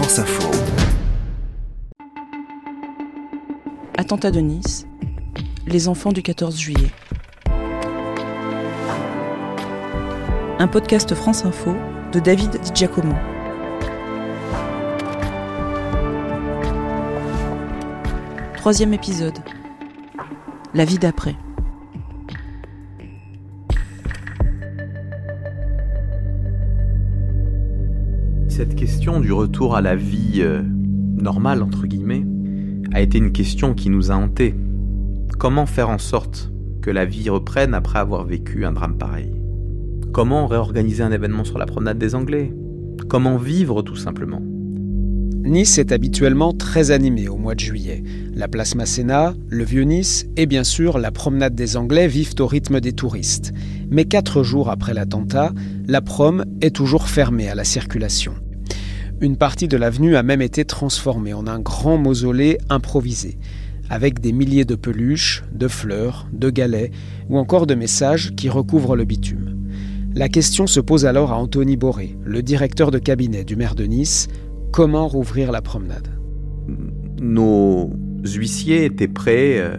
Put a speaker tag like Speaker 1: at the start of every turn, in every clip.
Speaker 1: France Info.
Speaker 2: Attentat de Nice, les enfants du 14 juillet. Un podcast France Info de David Di Giacomo. Troisième épisode. La vie d'après.
Speaker 3: Question du retour à la vie euh, normale, entre guillemets, a été une question qui nous a hantés. Comment faire en sorte que la vie reprenne après avoir vécu un drame pareil? Comment réorganiser un événement sur la promenade des Anglais? Comment vivre tout simplement?
Speaker 4: Nice est habituellement très animée au mois de juillet. La place Masséna, le vieux Nice et bien sûr la promenade des Anglais vivent au rythme des touristes. Mais quatre jours après l'attentat, la prom est toujours fermée à la circulation. Une partie de l'avenue a même été transformée en un grand mausolée improvisé, avec des milliers de peluches, de fleurs, de galets ou encore de messages qui recouvrent le bitume. La question se pose alors à Anthony Boré, le directeur de cabinet du maire de Nice, comment rouvrir la promenade?
Speaker 3: Nos huissiers étaient prêts, euh,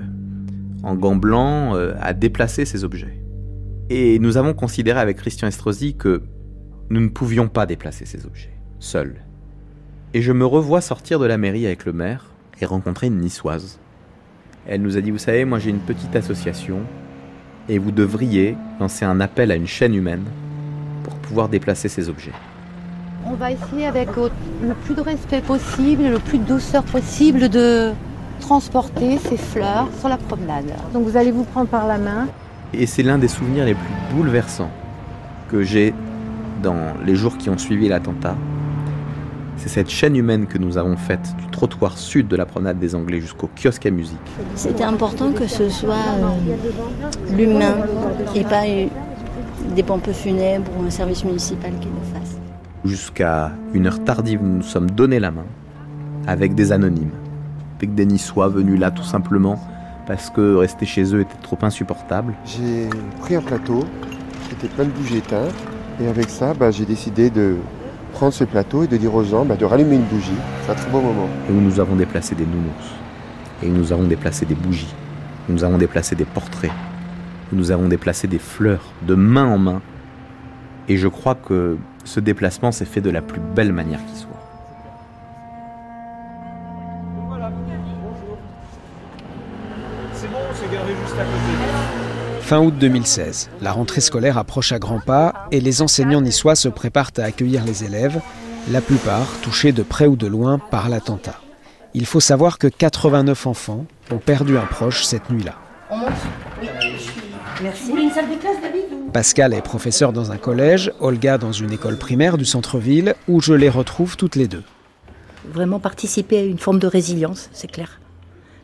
Speaker 3: en gants blancs, euh, à déplacer ces objets. Et nous avons considéré avec Christian Estrosi que nous ne pouvions pas déplacer ces objets, seuls. Et je me revois sortir de la mairie avec le maire et rencontrer une niçoise. Elle nous a dit, vous savez, moi j'ai une petite association et vous devriez lancer un appel à une chaîne humaine pour pouvoir déplacer ces objets.
Speaker 5: On va essayer avec le plus de respect possible, le plus de douceur possible de transporter ces fleurs sur la promenade. Donc vous allez vous prendre par la main.
Speaker 3: Et c'est l'un des souvenirs les plus bouleversants que j'ai dans les jours qui ont suivi l'attentat. C'est cette chaîne humaine que nous avons faite du trottoir sud de la promenade des Anglais jusqu'au kiosque à musique.
Speaker 6: C'était important que ce soit euh, l'humain et pas euh, des pompes funèbres ou un service municipal qui le fasse.
Speaker 3: Jusqu'à une heure tardive, nous nous sommes donné la main avec des anonymes, avec des Niçois venus là tout simplement parce que rester chez eux était trop insupportable.
Speaker 7: J'ai pris un plateau qui était plein de bougies éteintes et avec ça, bah, j'ai décidé de prendre ce plateau et de dire aux gens bah, de rallumer une bougie. C'est un très beau moment.
Speaker 3: Et où nous avons déplacé des nounours, et où nous avons déplacé des bougies, où nous avons déplacé des portraits, où nous avons déplacé des fleurs de main en main. Et je crois que ce déplacement s'est fait de la plus belle manière qui soit.
Speaker 4: Fin août 2016, la rentrée scolaire approche à grands pas et les enseignants niçois se préparent à accueillir les élèves, la plupart touchés de près ou de loin par l'attentat. Il faut savoir que 89 enfants ont perdu un proche cette nuit-là.
Speaker 6: Merci.
Speaker 4: Pascal est professeur dans un collège, Olga dans une école primaire du centre-ville, où je les retrouve toutes les deux.
Speaker 6: Vraiment participer à une forme de résilience, c'est clair.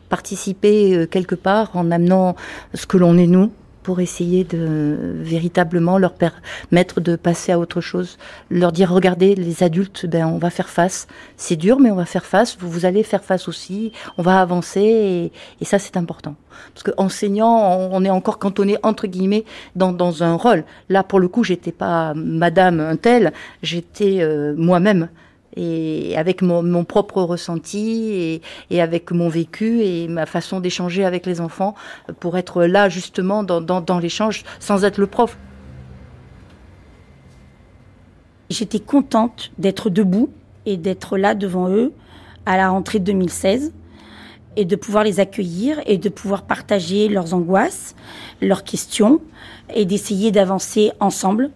Speaker 6: Participer euh, quelque part en amenant ce que l'on est nous, pour essayer de véritablement leur permettre de passer à autre chose, leur dire regardez les adultes, ben on va faire face. C'est dur, mais on va faire face. Vous, vous allez faire face aussi. On va avancer et, ça c'est important parce que enseignant, on est encore cantonné entre guillemets dans, dans un rôle. Là pour le coup, j'étais pas Madame un tel, j'étais euh, moi-même et avec mon, propre ressenti et, avec mon vécu et ma façon d'échanger avec les enfants pour être là justement dans, dans, l'échange sans être le prof.
Speaker 8: J'étais contente d'être debout et d'être là devant eux à la rentrée de 2016 et de pouvoir les accueillir et de pouvoir partager leurs angoisses, leurs questions et d'essayer d'avancer ensemble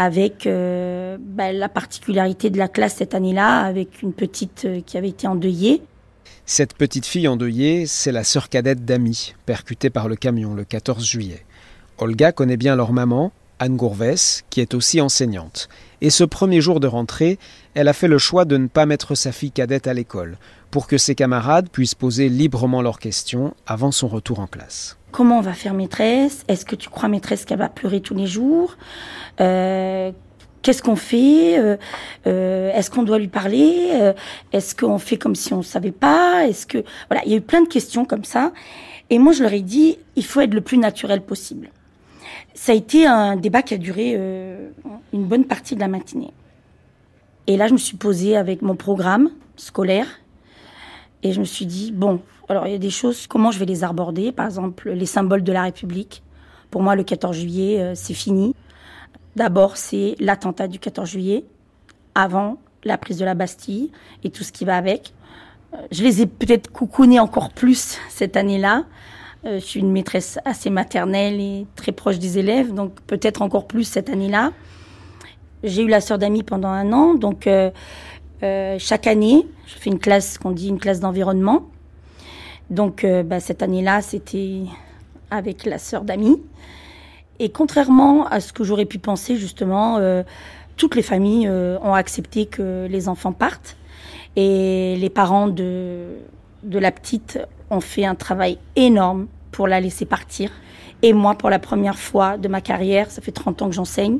Speaker 8: avec euh, bah, la particularité de la classe cette année-là, avec une petite euh, qui avait été endeuillée.
Speaker 4: Cette petite fille endeuillée, c'est la sœur cadette d'Ami, percutée par le camion le 14 juillet. Olga connaît bien leur maman, Anne Gourvès, qui est aussi enseignante. Et ce premier jour de rentrée, elle a fait le choix de ne pas mettre sa fille cadette à l'école, pour que ses camarades puissent poser librement leurs questions avant son retour en classe.
Speaker 8: Comment on va faire maîtresse? Est-ce que tu crois maîtresse qu'elle va pleurer tous les jours? Euh, Qu'est-ce qu'on fait? Euh, euh, Est-ce qu'on doit lui parler? Euh, Est-ce qu'on fait comme si on ne savait pas? Est-ce que voilà, il y a eu plein de questions comme ça. Et moi, je leur ai dit, il faut être le plus naturel possible. Ça a été un débat qui a duré euh, une bonne partie de la matinée. Et là, je me suis posée avec mon programme scolaire et je me suis dit, bon, alors il y a des choses, comment je vais les aborder? Par exemple, les symboles de la République. Pour moi, le 14 juillet, euh, c'est fini. D'abord, c'est l'attentat du 14 juillet, avant la prise de la Bastille et tout ce qui va avec. Euh, je les ai peut-être coucounés encore plus cette année-là. Euh, je suis une maîtresse assez maternelle et très proche des élèves, donc peut-être encore plus cette année-là. J'ai eu la sœur d'amis pendant un an, donc chaque année, je fais une classe qu'on dit une classe d'environnement. Donc bah, cette année-là, c'était avec la sœur d'amis. Et contrairement à ce que j'aurais pu penser, justement, euh, toutes les familles euh, ont accepté que les enfants partent. Et les parents de, de la petite ont fait un travail énorme pour la laisser partir. Et moi, pour la première fois de ma carrière, ça fait 30 ans que j'enseigne,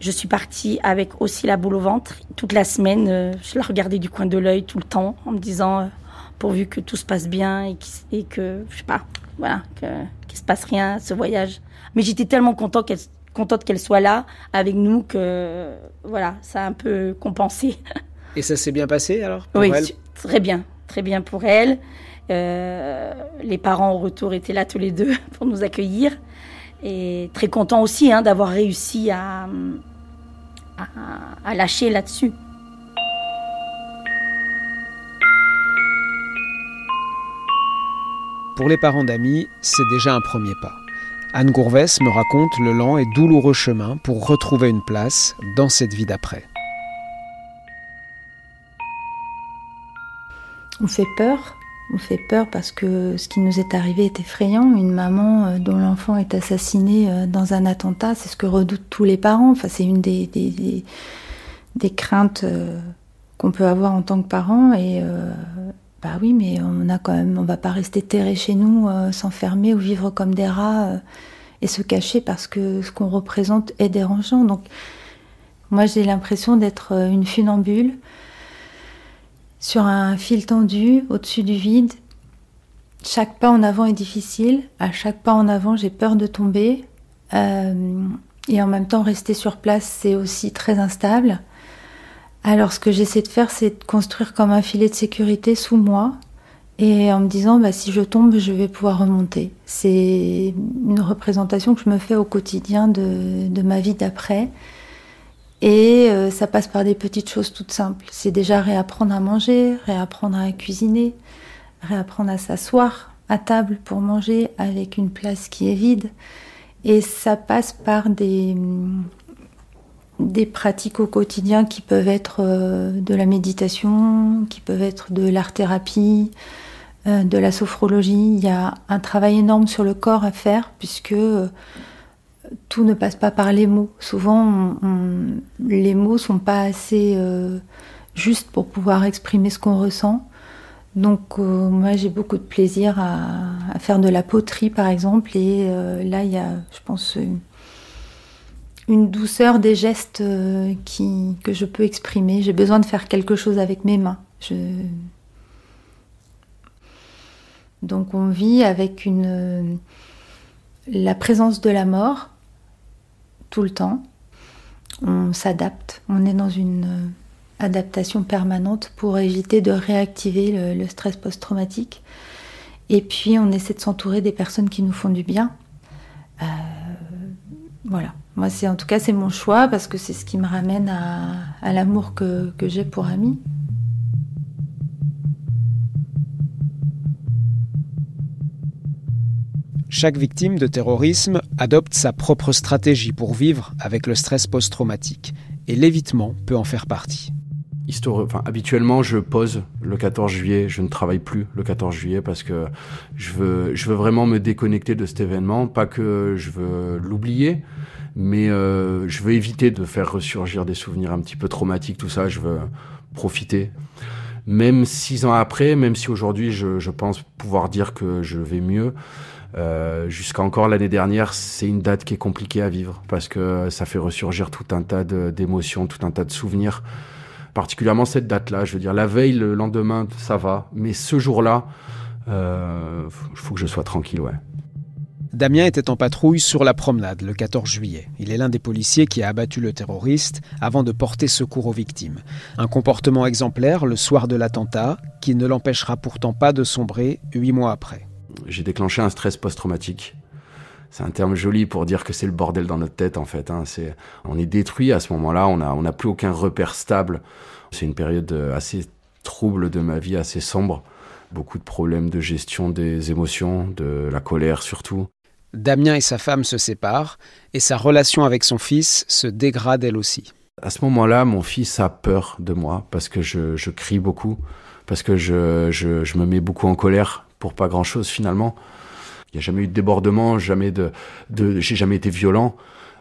Speaker 8: je suis partie avec aussi la boule au ventre. Toute la semaine, euh, je la regardais du coin de l'œil tout le temps en me disant, pourvu que tout se passe bien et, et que, je sais pas, voilà, qu'il ne se passe rien, ce voyage. Mais j'étais tellement contente qu'elle contente qu'elle soit là avec nous que voilà, ça a un peu compensé.
Speaker 4: Et ça s'est bien passé alors
Speaker 8: pour Oui, très bien, très bien pour elle. Euh, les parents au retour étaient là tous les deux pour nous accueillir et très content aussi hein, d'avoir réussi à, à lâcher là-dessus.
Speaker 4: Pour les parents d'amis, c'est déjà un premier pas. Anne Gourvès me raconte le lent et douloureux chemin pour retrouver une place dans cette vie d'après.
Speaker 9: On fait peur, on fait peur parce que ce qui nous est arrivé est effrayant. Une maman euh, dont l'enfant est assassiné euh, dans un attentat, c'est ce que redoutent tous les parents. Enfin, c'est une des, craintes euh, qu'on peut avoir en tant que parent. Et bah oui, mais on a va pas rester terré chez nous, s'enfermer ou vivre comme des rats et se cacher parce que ce qu'on représente est dérangeant. Donc, moi, j'ai l'impression d'être une funambule sur un fil tendu au-dessus du vide. Chaque pas en avant est difficile. À chaque pas en avant, j'ai peur de tomber. et en même temps, rester sur place, c'est aussi très instable. Alors ce que j'essaie de faire, c'est de construire comme un filet de sécurité sous moi et en me disant bah, si je tombe, je vais pouvoir remonter. C'est une représentation que je me fais au quotidien de, ma vie d'après. Et euh, ça passe par des petites choses toutes simples. C'est déjà réapprendre à manger, réapprendre à cuisiner, réapprendre à s'asseoir à table pour manger avec une place qui est vide. Et ça passe par des, pratiques au quotidien qui peuvent être euh, de la méditation, qui peuvent être de l'art-thérapie, euh, de la sophrologie. Il y a un travail énorme sur le corps à faire puisque tout ne passe pas par les mots. Souvent, les mots sont pas assez justes pour pouvoir exprimer ce qu'on ressent. Donc moi j'ai beaucoup de plaisir à, faire de la poterie par exemple et là il y a je pense une douceur des gestes euh, que je peux exprimer. J'ai besoin de faire quelque chose avec mes mains. Donc on vit avec une, la présence de la mort tout le temps. On s'adapte. On est dans une euh, adaptation permanente pour éviter de réactiver le, stress post-traumatique. Et puis on essaie de s'entourer des personnes qui nous font du bien. Euh, voilà. Moi, c'est en tout cas c'est mon choix parce que c'est ce qui me ramène à, l'amour que, que j'ai pour Ami.
Speaker 4: Chaque victime de terrorisme adopte sa propre stratégie pour vivre avec le stress post-traumatique, et l'évitement peut en faire partie.
Speaker 10: Habituellement, je pose le 14 juillet. Je ne travaille plus le 14 juillet parce que je veux, vraiment me déconnecter de cet événement. Pas que je veux l'oublier, mais euh, je veux éviter de faire ressurgir des souvenirs un petit peu traumatiques, tout ça. Je veux profiter. Même six ans après, même si aujourd'hui je, pense pouvoir dire que je vais mieux, euh, jusqu'à encore l'année dernière, c'est une date qui est compliquée à vivre parce que ça fait ressurgir tout un tas d'émotions, tout un tas de souvenirs. Particulièrement cette date-là, je veux dire, la veille, le lendemain, ça va, mais ce jour-là, il euh, faut que je sois tranquille, ouais.
Speaker 4: Damien était en patrouille sur la promenade le 14 juillet. Il est l'un des policiers qui a abattu le terroriste avant de porter secours aux victimes. Un comportement exemplaire le soir de l'attentat qui ne l'empêchera pourtant pas de sombrer huit mois après.
Speaker 10: J'ai déclenché un stress post-traumatique. C'est un terme joli pour dire que c'est le bordel dans notre tête en fait. Hein. C'est, on est détruit à ce moment-là, on n'a on a plus aucun repère stable. C'est une période assez trouble de ma vie, assez sombre. Beaucoup de problèmes de gestion des émotions, de la colère surtout.
Speaker 4: Damien et sa femme se séparent et sa relation avec son fils se dégrade elle aussi.
Speaker 10: À ce moment-là, mon fils a peur de moi parce que je, je crie beaucoup, parce que je, je, je, me mets beaucoup en colère pour pas grand-chose finalement. Il n'y a jamais eu de débordement, jamais de, j'ai jamais été violent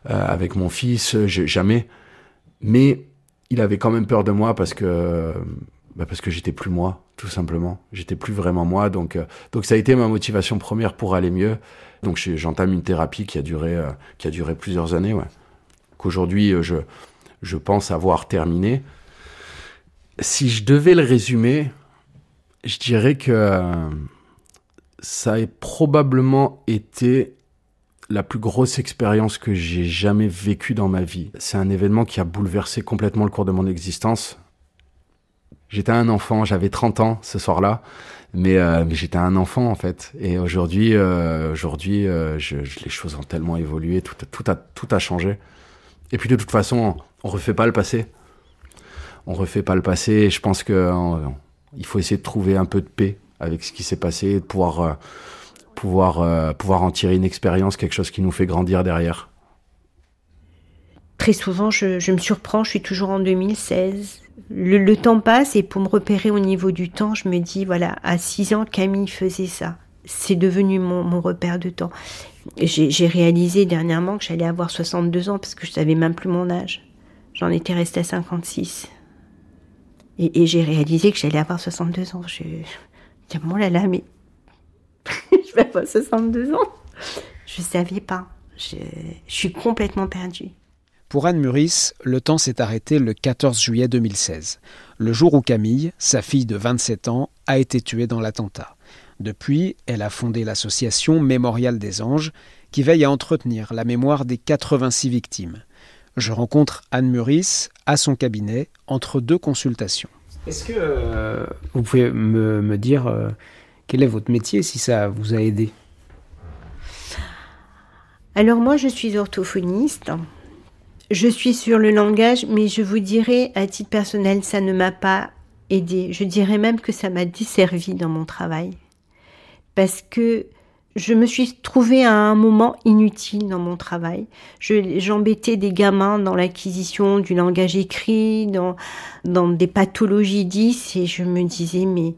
Speaker 10: euh, avec mon fils, jamais. Mais il avait quand même peur de moi parce que bah parce que j'étais plus moi, tout simplement. J'étais plus vraiment moi, donc euh, donc ça a été ma motivation première pour aller mieux. Donc j'entame une thérapie qui a duré euh, qui a duré plusieurs années, ouais. Qu'aujourd'hui je je pense avoir terminé. Si je devais le résumer, je dirais que ça a probablement été la plus grosse expérience que j'ai jamais vécue dans ma vie. C'est un événement qui a bouleversé complètement le cours de mon existence. J'étais un enfant, j'avais 30 ans ce soir-là, mais, euh, mais j'étais un enfant en fait. Et aujourd'hui, euh, aujourd'hui, euh, les choses ont tellement évolué, tout, tout, a, tout a changé. Et puis de toute façon, on refait pas le passé. On refait pas le passé. Je pense que il faut essayer de trouver un peu de paix avec ce qui s'est passé, de pouvoir, pouvoir, pouvoir en tirer une expérience, quelque chose qui nous fait grandir derrière.
Speaker 11: Très souvent, je, me surprends. Je suis toujours en 2016 le, temps passe et pour me repérer au niveau du temps, je me dis, voilà, à 6 ans, Camille faisait ça. C'est devenu mon, repère de temps. J'ai réalisé dernièrement que j'allais avoir 62 ans parce que je savais même plus mon âge. J'en étais restée à 56. Et, j'ai réalisé que j'allais avoir 62 ans. Dis, là là, mais je vais avoir 62 ans. Je savais pas. Je, je suis complètement perdue.
Speaker 4: Pour Anne Muris, le temps s'est arrêté le 14 juillet 2016, le jour où Camille, sa fille de 27 ans, a été tuée dans l'attentat. Depuis, elle a fondé l'association Mémorial des Anges, qui veille à entretenir la mémoire des 86 victimes. Je rencontre Anne Muris à son cabinet entre deux consultations.
Speaker 12: Est-ce que euh, vous pouvez me, dire euh, quel est votre métier si ça vous a aidé?
Speaker 11: Alors moi je suis orthophoniste. Je suis sur le langage, mais je vous dirais, à titre personnel, ça ne m'a pas aidé. Je dirais même que ça m'a desservi dans mon travail. Parce que je me suis trouvée à un moment inutile dans mon travail. J'embêtais des gamins dans l'acquisition du langage écrit, dans, dans des pathologies 10, et je me disais, mais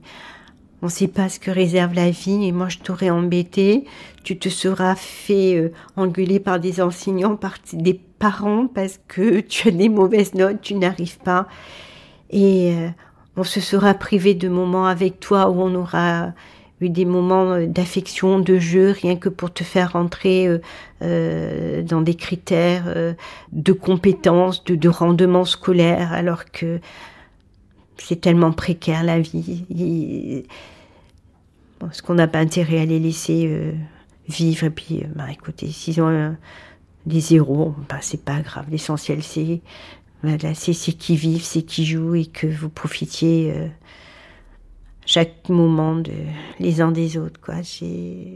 Speaker 11: on ne sait pas ce que réserve la vie et moi je t'aurais embêté, tu te seras fait euh, engueuler par des enseignants, par des parents parce que tu as des mauvaises notes, tu n'arrives pas et euh, on se sera privé de moments avec toi où on aura eu des moments euh, d'affection, de jeu, rien que pour te faire rentrer dans des critères de compétences, de, de rendement scolaire, alors que c'est tellement précaire la vie. Est-ce qu'on n'a pas intérêt à les laisser euh, vivre Et puis, euh, bah, écoutez, s'ils ont euh, des zéros, bah, c'est pas grave. L'essentiel, c'est voilà, c'est qui vivent, c'est qui jouent et que vous profitiez chaque moment les uns des autres. Quoi.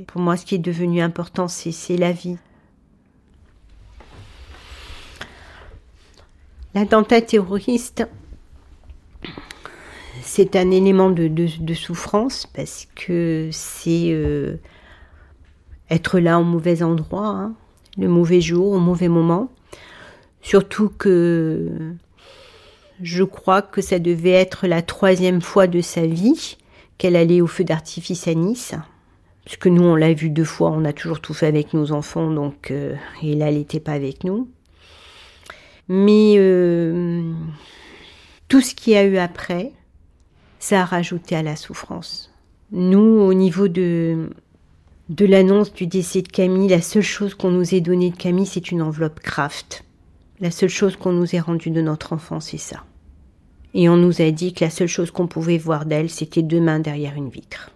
Speaker 11: Pour moi, ce qui est devenu important, c'est la vie. L'attentat terroriste, c'est un élément de, souffrance parce que c'est euh, être là au mauvais endroit, hein, le mauvais jour, au mauvais moment. Surtout que je crois que ça devait être la troisième fois de sa vie qu'elle allait au feu d'artifice à Nice. Parce que nous, on l'a vu deux fois, on a toujours tout fait avec nos enfants, donc euh, et là, elle n'était pas avec nous. Mais euh, tout ce qu'il y a eu après, ça a rajouté à la souffrance. Nous, au niveau de, de l'annonce du décès de Camille, la seule chose qu'on nous ait donnée de Camille, c'est une enveloppe Kraft. La seule chose qu'on nous ait rendue de notre enfant, c'est ça. Et on nous a dit que la seule chose qu'on pouvait voir d'elle, c'était deux mains derrière une vitre.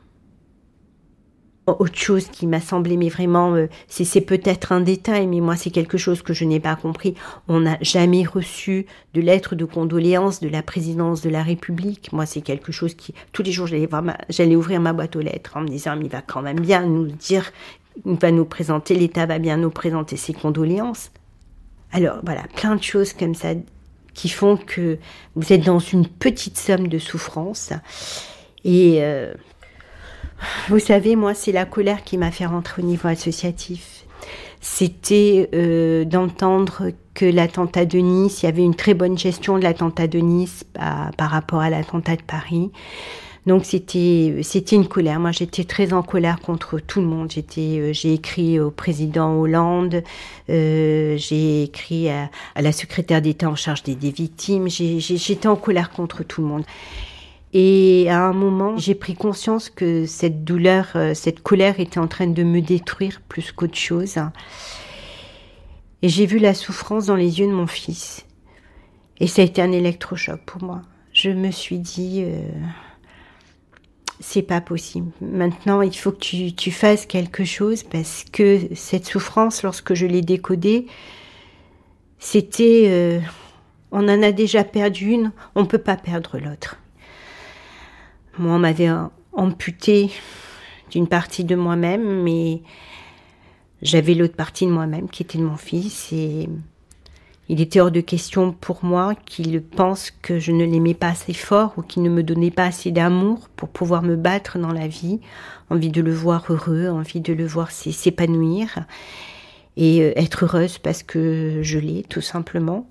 Speaker 11: Autre chose qui m'a semblé, mais vraiment, euh, c'est peut-être un détail, mais moi c'est quelque chose que je n'ai pas compris. On n'a jamais reçu de lettre de condoléances de la présidence de la République. Moi c'est quelque chose qui, tous les jours j'allais ouvrir ma boîte aux lettres en me disant, mais il va quand même bien nous dire, il va nous présenter, l'État va bien nous présenter ses condoléances. Alors voilà, plein de choses comme ça qui font que vous êtes dans une petite somme de souffrance et euh, vous savez, moi, c'est la colère qui m'a fait rentrer au niveau associatif. C'était euh, d'entendre que l'attentat de Nice, il y avait une très bonne gestion de l'attentat de Nice par rapport à l'attentat de Paris. Donc c'était c'était une colère. Moi j'étais très en colère contre tout le monde. J'étais euh, j'ai écrit au président Hollande, euh, j'ai écrit à, la secrétaire d'État en charge des, victimes. J'étais en colère contre tout le monde. Et à un moment, j'ai pris conscience que cette douleur, euh, cette colère était en train de me détruire plus qu'autre chose. Et j'ai vu la souffrance dans les yeux de mon fils. Et ça a été un électrochoc pour moi. Je me suis dit, c'est pas possible. Maintenant, il faut que tu, fasses quelque chose parce que cette souffrance, lorsque je l'ai décodée, c'était, euh, on en a déjà perdu une, on peut pas perdre l'autre. Moi, on m'avait amputé d'une partie de moi-même, mais j'avais l'autre partie de moi-même qui était de mon fils et il était hors de question pour moi qu'il pense que je ne l'aimais pas assez fort ou qu'il ne me donnait pas assez d'amour pour pouvoir me battre dans la vie, envie de le voir heureux, envie de le voir s'épanouir et euh, être heureuse parce que je l'ai tout simplement.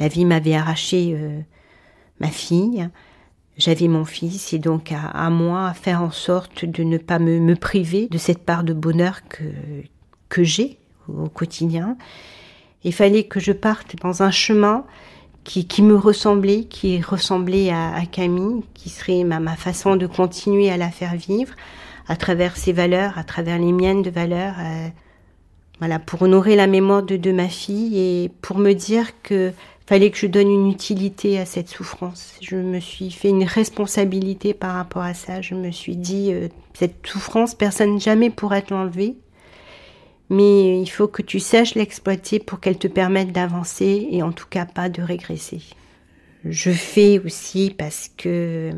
Speaker 11: La vie m'avait arraché euh, ma fille, j'avais mon fils et donc à, moi à faire en sorte de ne pas me, priver de cette part de bonheur que, que j'ai au quotidien. Il fallait que je parte dans un chemin qui, qui me ressemblait, qui ressemblait à, Camille, qui serait ma, ma, façon de continuer à la faire vivre à travers ses valeurs, à travers les miennes de valeurs, euh, voilà, pour honorer la mémoire de, de ma fille et pour me dire que fallait que je donne une utilité à cette souffrance. Je me suis fait une responsabilité par rapport à ça. Je me suis dit, euh, cette souffrance, personne jamais pourra l'enlever. Mais il faut que tu saches l'exploiter pour qu'elle te permette d'avancer et en tout cas pas de régresser. Je fais aussi parce que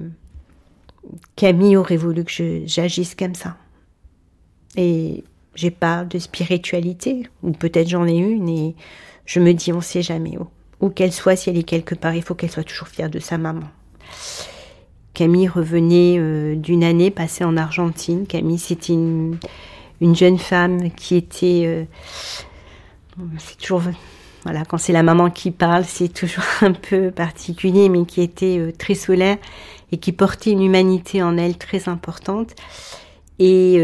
Speaker 11: Camille aurait voulu que j'agisse comme ça. Et j'ai pas de spiritualité, ou peut-être j'en ai une, et je me dis on sait jamais où où qu'elle soit, si elle est quelque part, il faut qu'elle soit toujours fière de sa maman. Camille revenait euh, d'une année passée en Argentine. Camille, c'était une, jeune femme qui était... Euh, c'est toujours... Voilà, quand c'est la maman qui parle, c'est toujours un peu particulier, mais qui était euh, très solaire et qui portait une humanité en elle très importante. Et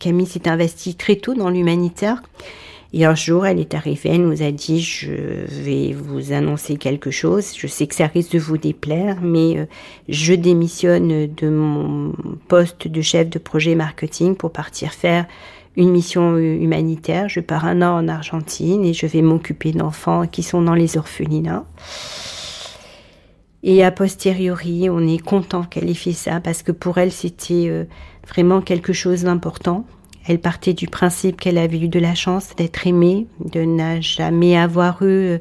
Speaker 11: Camille s'est investie très tôt dans l'humanitaire. Et un jour, elle est arrivée, elle nous a dit, je vais vous annoncer quelque chose. Je sais que ça risque de vous déplaire, mais euh, je démissionne de mon poste de chef de projet marketing pour partir faire une mission humanitaire. Je pars un an en Argentine et je vais m'occuper d'enfants qui sont dans les orphelinats. Et a posteriori, on est content qu'elle ait fait ça parce que pour elle, c'était euh, vraiment quelque chose d'important. Elle partait du principe qu'elle avait eu de la chance d'être aimée, de ne jamais avoir eu euh,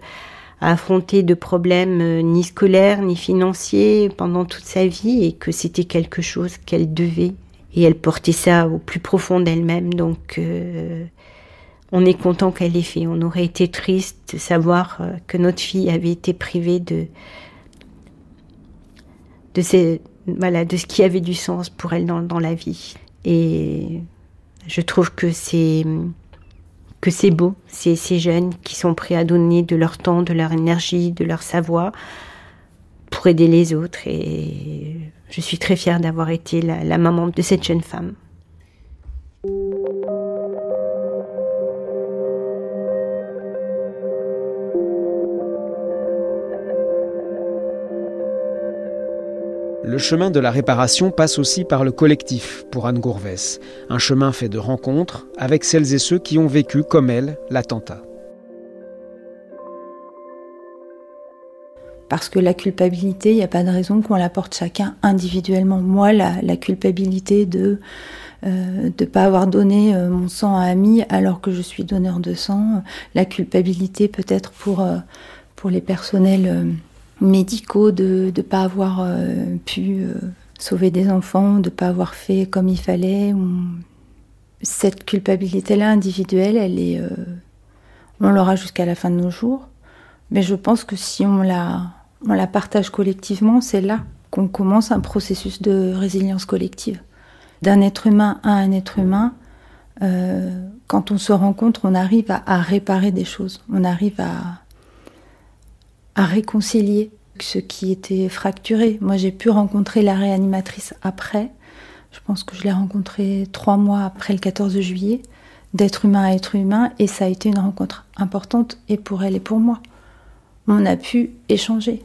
Speaker 11: à affronter de problèmes euh, ni scolaires ni financiers pendant toute sa vie et que c'était quelque chose qu'elle devait. Et elle portait ça au plus profond d'elle-même. Donc euh, on est content qu'elle l'ait fait. On aurait été triste de savoir que notre fille avait été privée de voilà, de ce qui avait du sens pour elle dans, dans la vie. Et je trouve que c'est que c'est beau, ces jeunes qui sont prêts à donner de leur temps, de leur énergie, de leur savoir pour aider les autres. Et je suis très fière d'avoir été la maman de cette jeune femme.
Speaker 4: Le chemin de la réparation passe aussi par le collectif pour Anne Gourvès, un chemin fait de rencontres avec celles et ceux qui ont vécu comme elle l'attentat.
Speaker 9: Parce que la culpabilité, il n'y a pas de raison qu'on la porte chacun individuellement. Moi, la, culpabilité de euh, de pas avoir donné euh, mon sang à Ami alors que je suis donneur de sang, la culpabilité peut-être pour euh, pour les personnels euh, médicaux de ne pas avoir pu sauver des enfants, de ne pas avoir fait comme il fallait. Cette culpabilité-là individuelle, elle est, on l'aura jusqu'à la fin de nos jours. Mais je pense que si on la, on la partage collectivement, c'est là qu'on commence un processus de résilience collective d'un être humain à un être humain, euh, quand on se rencontre, on arrive à, réparer des choses, on arrive à, à réconcilier ce qui était fracturé. Moi, j'ai pu rencontrer la réanimatrice après. Je pense que je l'ai rencontrée trois mois après le 14 juillet, d'être humain à être humain, et ça a été une rencontre importante, et pour elle et pour moi. On a pu échanger.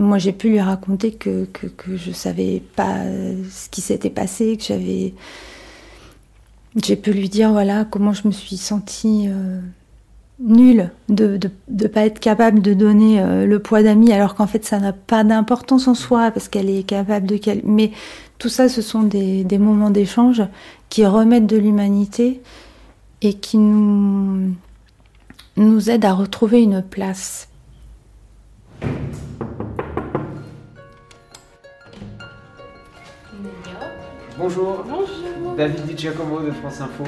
Speaker 9: Moi, j'ai pu lui raconter que, que, je savais pas ce qui s'était passé, que j'avais. J'ai pu lui dire, voilà, comment je me suis sentie euh, nulle de ne pas être capable de donner euh, le poids d'amis, alors qu'en fait, ça n'a pas d'importance en soi, parce qu'elle est capable de. Mais tout ça, ce sont des, des moments d'échange qui remettent de l'humanité et qui nous, nous aident à retrouver une place
Speaker 12: Bonjour. Bonjour. David Di Giacomo de France Info.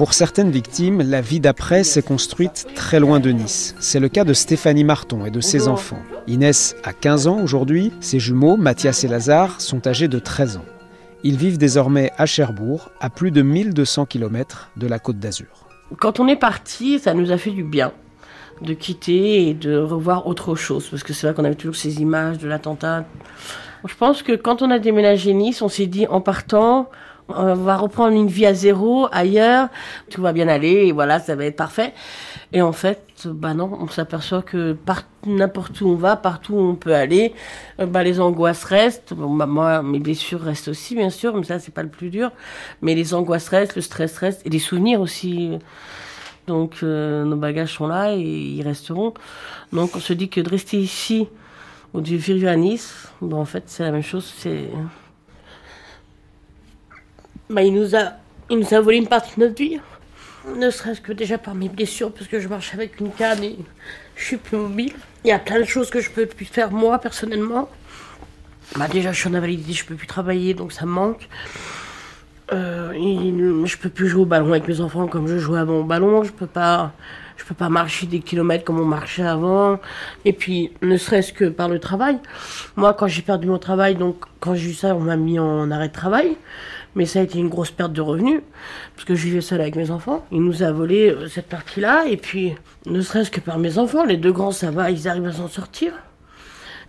Speaker 4: Pour certaines victimes, la vie d'après s'est construite très loin de Nice. C'est le cas de Stéphanie Marton et de ses enfants. Inès a 15 ans aujourd'hui, ses jumeaux, Mathias et Lazare, sont âgés de 13 ans. Ils vivent désormais à Cherbourg, à plus de 1200 km de la Côte d'Azur.
Speaker 13: Quand on est parti, ça nous a fait du bien de quitter et de revoir autre chose, parce que c'est vrai qu'on avait toujours ces images de l'attentat. Je pense que quand on a déménagé Nice, on s'est dit en partant, on va reprendre une vie à zéro ailleurs, tout va bien aller, et voilà, ça va être parfait. Et en fait, bah non, on s'aperçoit que n'importe où on va, partout où on peut aller, euh, bah les angoisses restent. Bon, bah moi, mes blessures restent aussi, bien sûr, mais ça c'est pas le plus dur. Mais les angoisses restent, le stress reste, et les souvenirs aussi. Donc euh, nos bagages sont là et ils resteront. Donc on se dit que de rester ici ou du vivre à Nice, bon, en fait, c'est la même chose. C'est. Bah, il nous a, il nous a volé une partie de notre vie. Ne serait-ce que déjà par mes blessures, parce que je marche avec une canne et je suis plus mobile. Il y a plein de choses que je peux plus faire moi personnellement. Bah, déjà, je suis en invalidité, je peux plus travailler, donc ça me manque. Euh, je peux plus jouer au ballon avec mes enfants comme je jouais avant au ballon. Je peux pas je peux pas marcher des kilomètres comme on marchait avant. Et puis, ne serait-ce que par le travail. Moi, quand j'ai perdu mon travail, donc quand j'ai eu ça, on m'a mis en arrêt de travail. Mais ça a été une grosse perte de revenus, parce que je vivais seule avec mes enfants. Il nous a volé euh, cette partie-là, et puis, ne serait-ce que par mes enfants, les deux grands, ça va, ils arrivent à s'en sortir.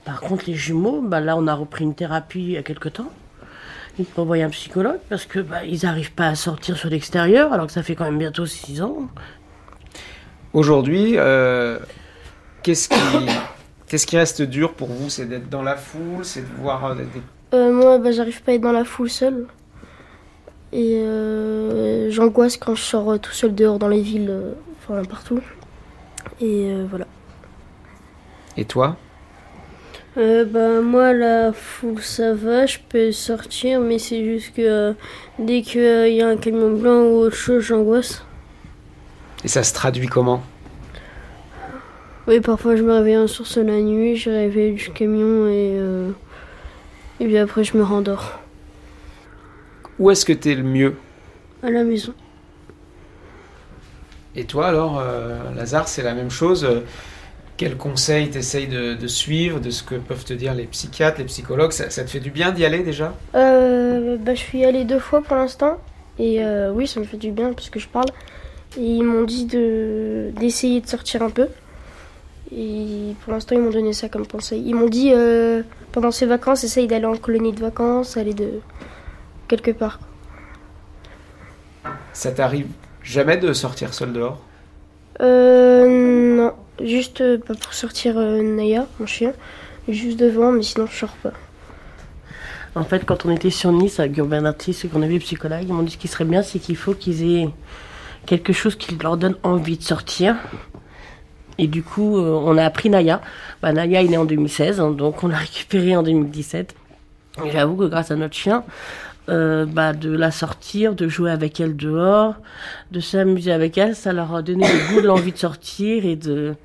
Speaker 13: Par contre, les jumeaux, bah là, on a repris une thérapie il y a quelque temps. Ils m'ont envoyé un psychologue parce que bah, ils n'arrivent pas à sortir sur l'extérieur alors que ça fait quand même bientôt 6 ans.
Speaker 12: Aujourd'hui, euh, qu'est-ce qui, qu'est-ce qui reste dur pour vous? C'est d'être dans la foule C'est de voir euh,
Speaker 14: euh, Moi, bah, j'arrive pas à être dans la foule seule. Et j'angoisse quand je sors tout seul dehors dans les villes, enfin partout. Et voilà.
Speaker 12: Et toi?
Speaker 14: Bah, moi, la foule, ça va, je peux sortir, mais c'est juste que dès qu'il y a un camion blanc ou autre chose, j'angoisse.
Speaker 12: Et ça se traduit comment?
Speaker 14: Oui, parfois je me réveille en source la nuit, je réveille du camion et, euh, et puis après je me rendors.
Speaker 12: Où est-ce que tu es le mieux
Speaker 14: À la maison.
Speaker 12: Et toi alors, euh, Lazare, c'est la même chose Quels conseils t'essayes de, de, suivre, de ce que peuvent te dire les psychiatres, les psychologues? Ça, te fait du bien d'y aller déjà?
Speaker 14: Euh, bah, Je suis allée deux fois pour l'instant. Et euh, oui, ça me fait du bien puisque je parle. Et ils m'ont dit de, d'essayer de sortir un peu. Et pour l'instant, ils m'ont donné ça comme conseil. Ils m'ont dit, euh, pendant ces vacances, essaye d'aller en colonie de vacances, aller de quelque part.
Speaker 12: Ça t'arrive jamais de sortir seul dehors?
Speaker 14: Euh, non. Juste euh, pas pour sortir euh, Naya, mon chien. Juste devant, mais sinon je sors pas.
Speaker 13: En fait, quand on était sur Nice avec Urbain Artist et qu'on avait psychologue, ils m'ont dit ce qui serait bien, c'est qu'il faut qu'ils aient quelque chose qui leur donne envie de sortir. Et du coup, euh, on a appris Naya. Bah, Naya est née en 2016, hein, donc on l'a récupérée en 2017. Et j'avoue que grâce à notre chien, euh, bah, de la sortir, de jouer avec elle dehors, de s'amuser avec elle, ça leur a donné le goût de l'envie de sortir et de...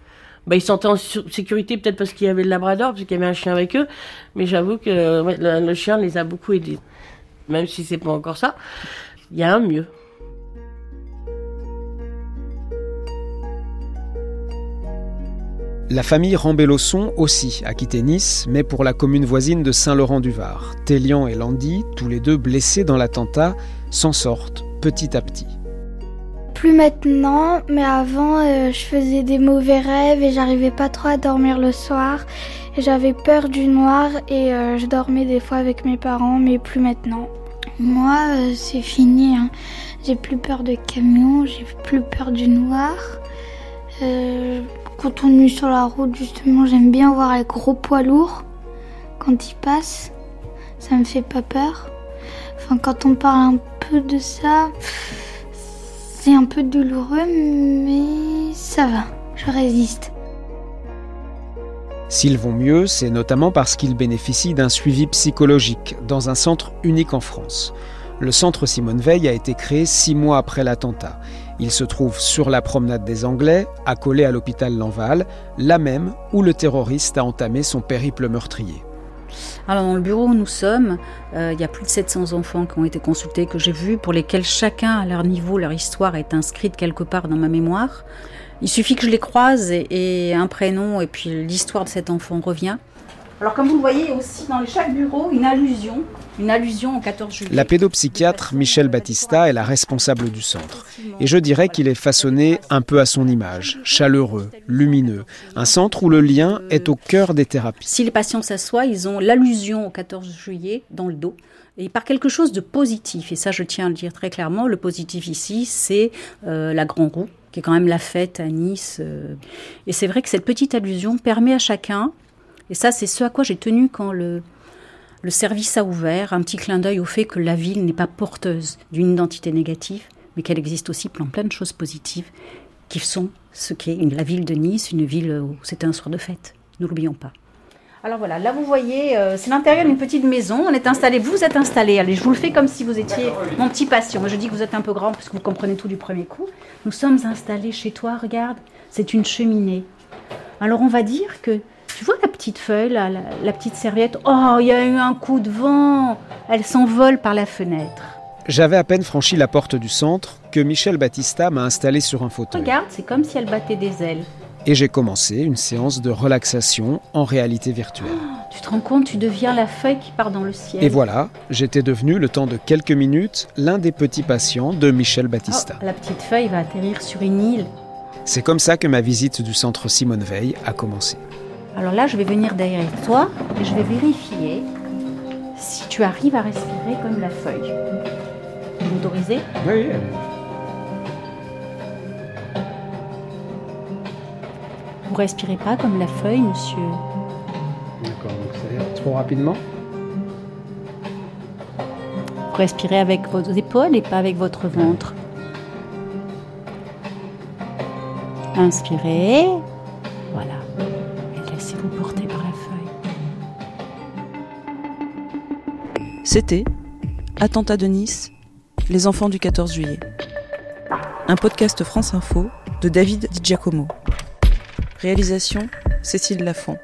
Speaker 13: Bah, ils se sentaient en sécurité peut-être parce qu'il y avait le labrador, parce qu'il y avait un chien avec eux, mais j'avoue que le, le chien les a beaucoup aidés. Même si c'est pas encore ça, il y a un mieux.
Speaker 4: La famille Rambellosson aussi a quitté Nice, mais pour la commune voisine de Saint-Laurent-du-Var. Télian et Landy, tous les deux blessés dans l'attentat, s'en sortent petit à petit.
Speaker 15: Plus maintenant, mais avant, euh, je faisais des mauvais rêves et j'arrivais pas trop à dormir le soir. J'avais peur du noir et euh, je dormais des fois avec mes parents, mais plus maintenant. Moi, euh, c'est fini. Hein. J'ai plus peur de camions, j'ai plus peur du noir. Quand on est sur la route, justement, j'aime bien voir les gros poids lourds quand ils passent. Ça me fait pas peur. Enfin, quand on parle un peu de ça, c'est un peu douloureux, mais ça va, je résiste.
Speaker 4: S'ils vont mieux, c'est notamment parce qu'ils bénéficient d'un suivi psychologique dans un centre unique en France. Le centre Simone Veil a été créé six mois après l'attentat. Il se trouve sur la promenade des Anglais, accolé à l'hôpital Lanval, la même où le terroriste a entamé son périple meurtrier.
Speaker 16: Alors dans le bureau où nous sommes, euh, il y a plus de 700 enfants qui ont été consultés, que j'ai vus, pour lesquels chacun, à leur niveau, leur histoire est inscrite quelque part dans ma mémoire. Il suffit que je les croise et un prénom et puis l'histoire de cet enfant revient. Alors comme vous le voyez aussi dans chaque bureau, une allusion, une allusion au 14 juillet.
Speaker 4: La pédopsychiatre Michel Battista est la responsable du centre. Et je dirais qu'il est façonné un peu à son image, chaleureux, lumineux. Un centre où le lien est au cœur des thérapies.
Speaker 16: Si les patients s'assoient, ils ont l'allusion au 14 juillet dans le dos et par quelque chose de positif. Et ça, je tiens à le dire très clairement. Le positif ici, c'est euh, la Grand Roue, qui est quand même la fête à Nice. Euh. Et c'est vrai que cette petite allusion permet à chacun et ça, c'est ce à quoi j'ai tenu quand le, le service a ouvert, un petit clin d'œil au fait que la ville n'est pas porteuse d'une identité négative, mais qu'elle existe aussi plein, plein de choses positives qui sont ce qu'est la ville de Nice, une ville où c'était un soir de fête. Ne l'oublions pas. Alors voilà, là vous voyez, euh, c'est l'intérieur d'une petite maison. On est installé, vous êtes installé. Allez, je vous le fais comme si vous étiez mon petit patient. Je dis que vous êtes un peu grand parce que vous comprenez tout du premier coup. Nous sommes installés chez toi, regarde, c'est une cheminée. Alors on va dire que tu vois la petite feuille, la, la, petite serviette? Oh, il y a eu un coup de vent Elle s'envole par la fenêtre.
Speaker 4: J'avais à peine franchi la porte du centre que Michel Battista m'a installé sur un fauteuil.
Speaker 16: Regarde, c'est comme si elle battait des ailes.
Speaker 4: Et j'ai commencé une séance de relaxation en réalité virtuelle. Oh,
Speaker 16: tu te rends compte, tu deviens la feuille qui part dans le ciel.
Speaker 4: Et voilà, j'étais devenu, le temps de quelques minutes, l'un des petits patients de Michel Battista.
Speaker 16: Oh, la petite feuille va atterrir sur une île.
Speaker 4: C'est comme ça que ma visite du centre Simone Veil a commencé.
Speaker 16: Alors là, je vais venir derrière toi et je vais vérifier si tu arrives à respirer comme la feuille. Vous m'autorisez?
Speaker 4: Oui.
Speaker 16: Vous respirez pas comme la feuille, monsieur?
Speaker 4: D'accord, donc c'est trop rapidement
Speaker 16: Vous respirez avec vos épaules et pas avec votre ventre. Inspirez.
Speaker 2: C'était Attentat de Nice, les enfants du 14 juillet. Un podcast France Info de David Di Giacomo. Réalisation Cécile Lafont.